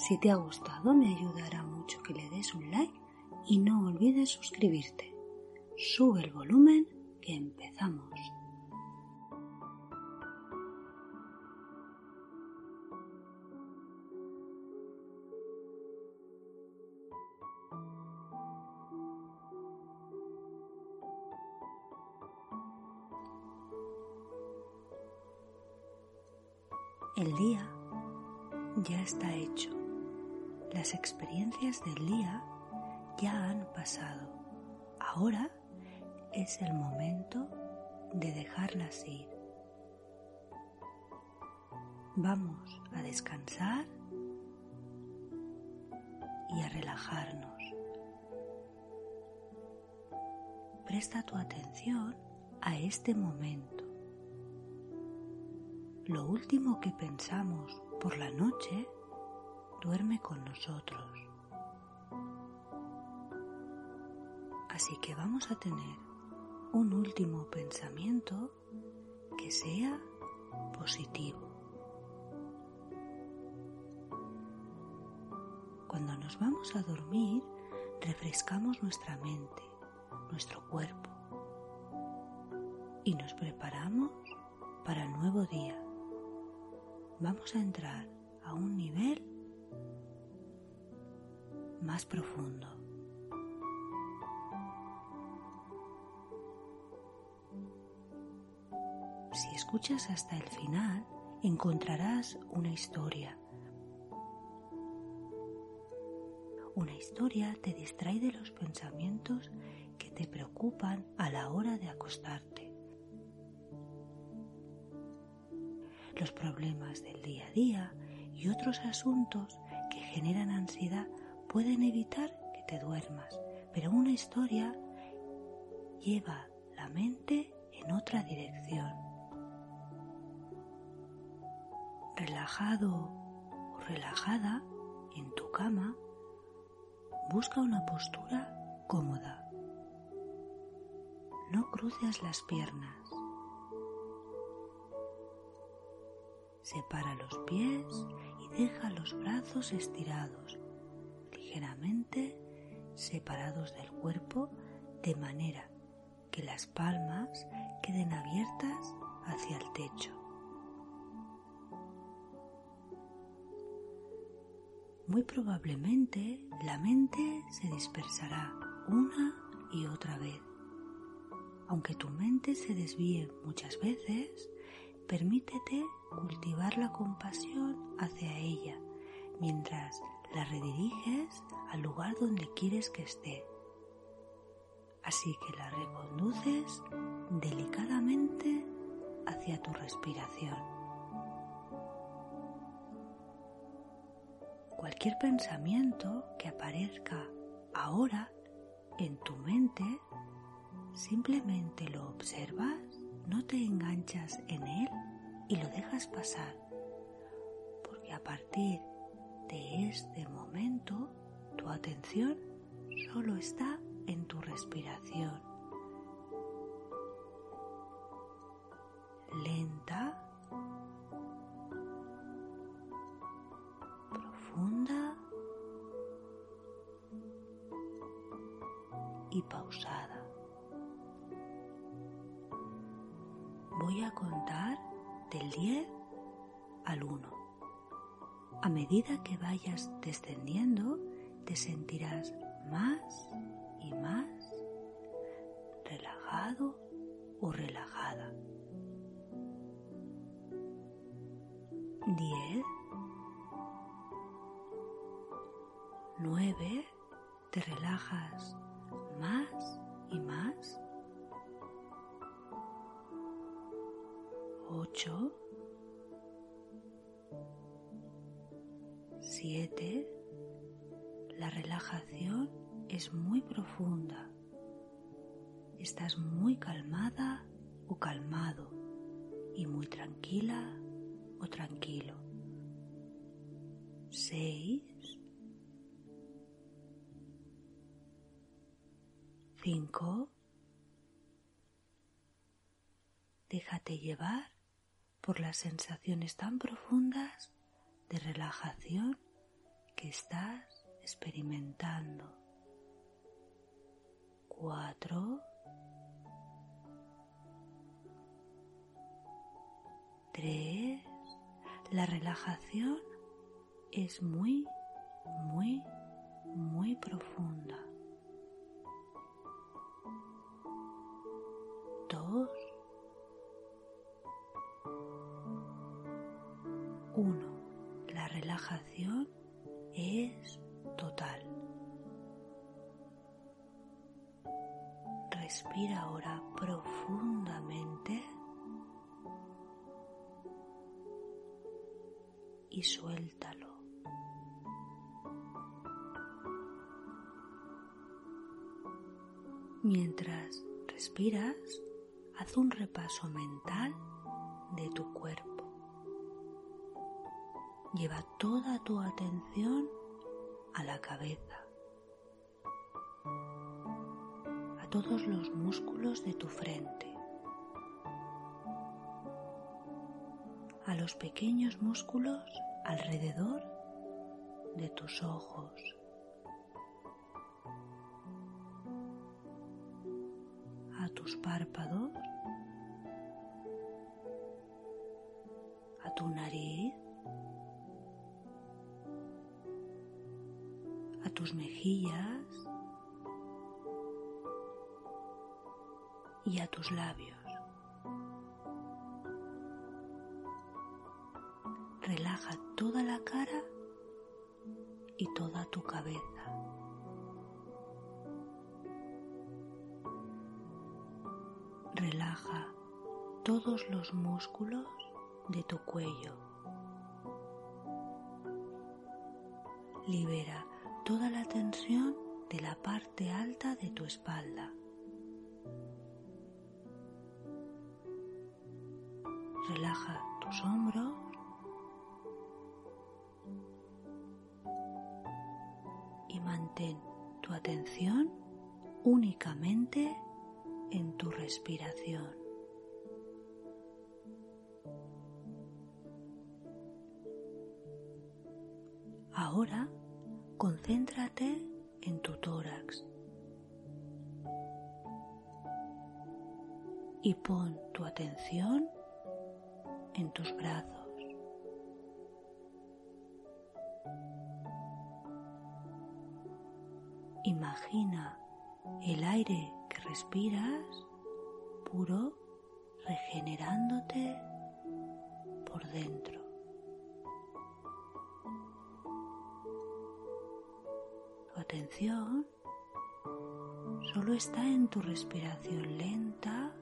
Si te ha gustado me ayudará mucho que le des un like y no olvides suscribirte. Sube el volumen que empezamos. El día ya está hecho. Las experiencias del día ya han pasado. Ahora es el momento de dejarlas ir. Vamos a descansar y a relajarnos. Presta tu atención a este momento. Lo último que pensamos por la noche duerme con nosotros. Así que vamos a tener un último pensamiento que sea positivo. Cuando nos vamos a dormir, refrescamos nuestra mente, nuestro cuerpo y nos preparamos para el nuevo día. Vamos a entrar a un nivel más profundo. Si escuchas hasta el final, encontrarás una historia. Una historia te distrae de los pensamientos que te preocupan a la hora de acostarte. Los problemas del día a día y otros asuntos que generan ansiedad pueden evitar que te duermas, pero una historia lleva la mente en otra dirección. Relajado o relajada en tu cama, busca una postura cómoda. No cruces las piernas. Separa los pies y deja los brazos estirados ligeramente separados del cuerpo de manera que las palmas queden abiertas hacia el techo. Muy probablemente la mente se dispersará una y otra vez. Aunque tu mente se desvíe muchas veces, permítete cultivar la compasión hacia ella mientras la rediriges al lugar donde quieres que esté. Así que la reconduces delicadamente hacia tu respiración. Cualquier pensamiento que aparezca ahora en tu mente, simplemente lo observas, no te enganchas en él y lo dejas pasar, porque a partir este momento tu atención solo está en tu respiración. medida que vayas descendiendo, te sentirás más y más relajado o relajada. 10. 9. Te relajas más y más. 8. 7, la relajación es muy profunda. Estás muy calmada o calmado y muy tranquila o tranquilo. 6, 5, déjate llevar por las sensaciones tan profundas de relajación que estás experimentando. 4, 3, la relajación es muy, muy, muy profunda. Dos. Uno. La relajación es total. Respira ahora profundamente. y suéltalo. Mientras respiras, haz un repaso mental de tu cuerpo. Lleva toda tu atención a la cabeza, a todos los músculos de tu frente, a los pequeños músculos alrededor de tus ojos. a tus párpados, a tu nariz, tus mejillas y a tus labios. relaja toda la cara y toda tu cabeza. Relaja todos los músculos de tu cuello. Libera toda la tensión de la parte alta de tu espalda. Relaja tus hombros mantén tu atención únicamente en tu respiración. Ahora concéntrate en tu tórax y pon tu atención en tus brazos. Imagina el aire que respiras puro regenerándote por dentro. Atención. Solo está en tu respiración lenta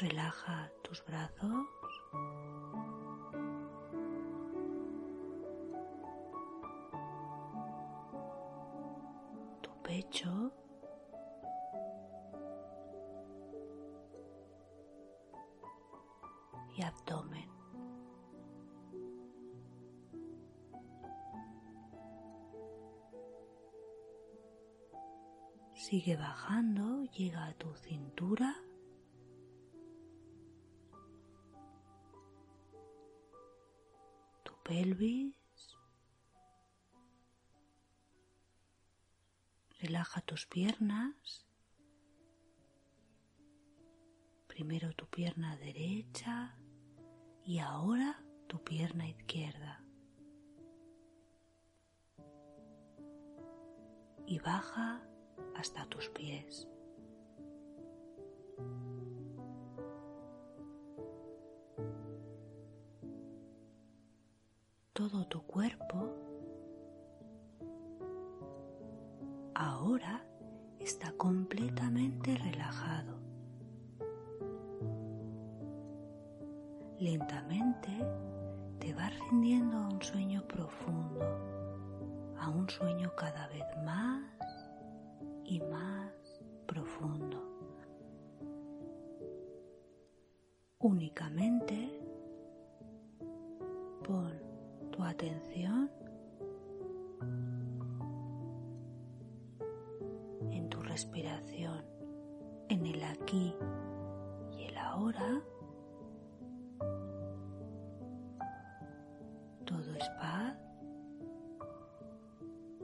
Relaja tus brazos pecho, y abdomen. sigue bajando, llega a tu cintura. Pelvis. Relaja tus piernas. Primero tu pierna derecha y ahora tu pierna izquierda. Y baja hasta tus pies. Todo tu cuerpo ahora está completamente relajado. Lentamente te vas rindiendo a un sueño profundo, a un sueño cada vez más y más profundo. Únicamente pon tu atención en tu respiración, en el aquí y el ahora. Todo es paz,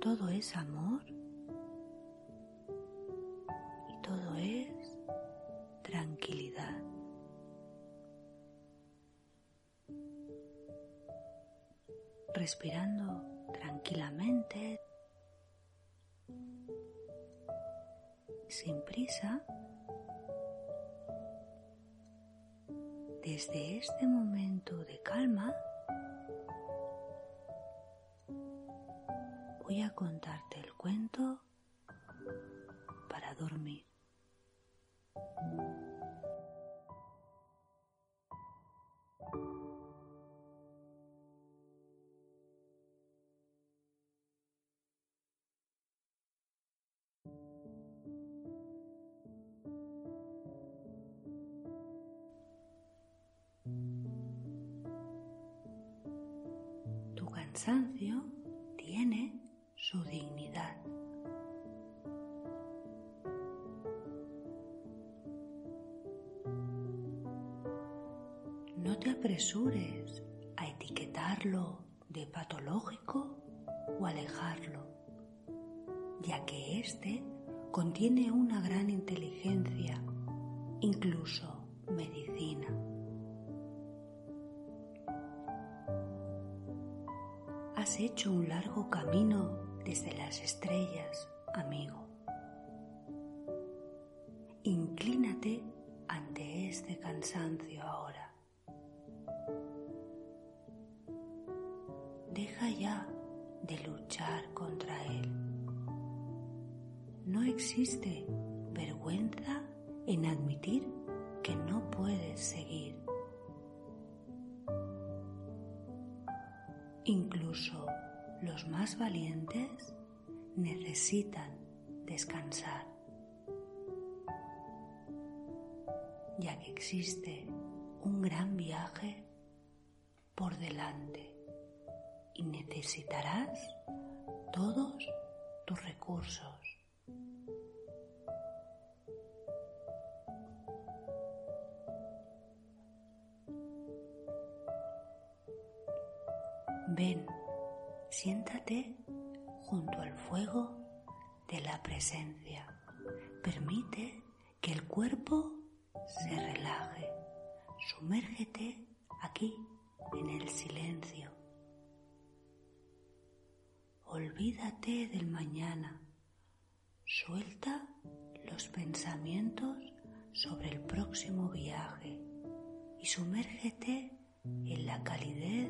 todo es amor Respirando tranquilamente, sin prisa, desde este momento de calma, voy a contarte el cuento para dormir. Cansancio tiene su dignidad. No te apresures a etiquetarlo de patológico o alejarlo, ya que éste contiene una gran inteligencia, incluso medicina. Hecho un largo camino desde las estrellas, amigo. Inclínate ante este cansancio ahora. Deja ya de luchar contra él. No existe vergüenza en admitir que no puedes seguir. Incluso los más valientes necesitan descansar, ya que existe un gran viaje por delante y necesitarás todos tus recursos. Siéntate junto al fuego de la presencia. Permite que el cuerpo se relaje. Sumérgete aquí en el silencio. Olvídate del mañana. Suelta los pensamientos sobre el próximo viaje y sumérgete en la calidez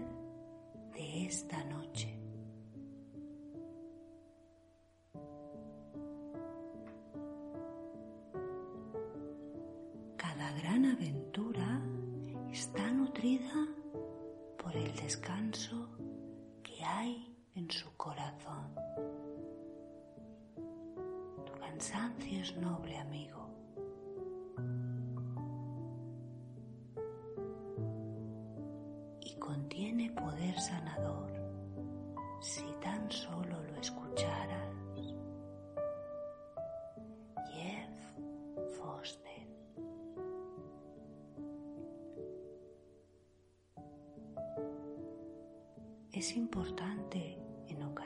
de esta noche. Gran aventura está nutrida por el descanso que hay en su corazón. Tu cansancio es noble, amigo.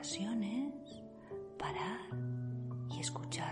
Ocasiones parar y escucharse.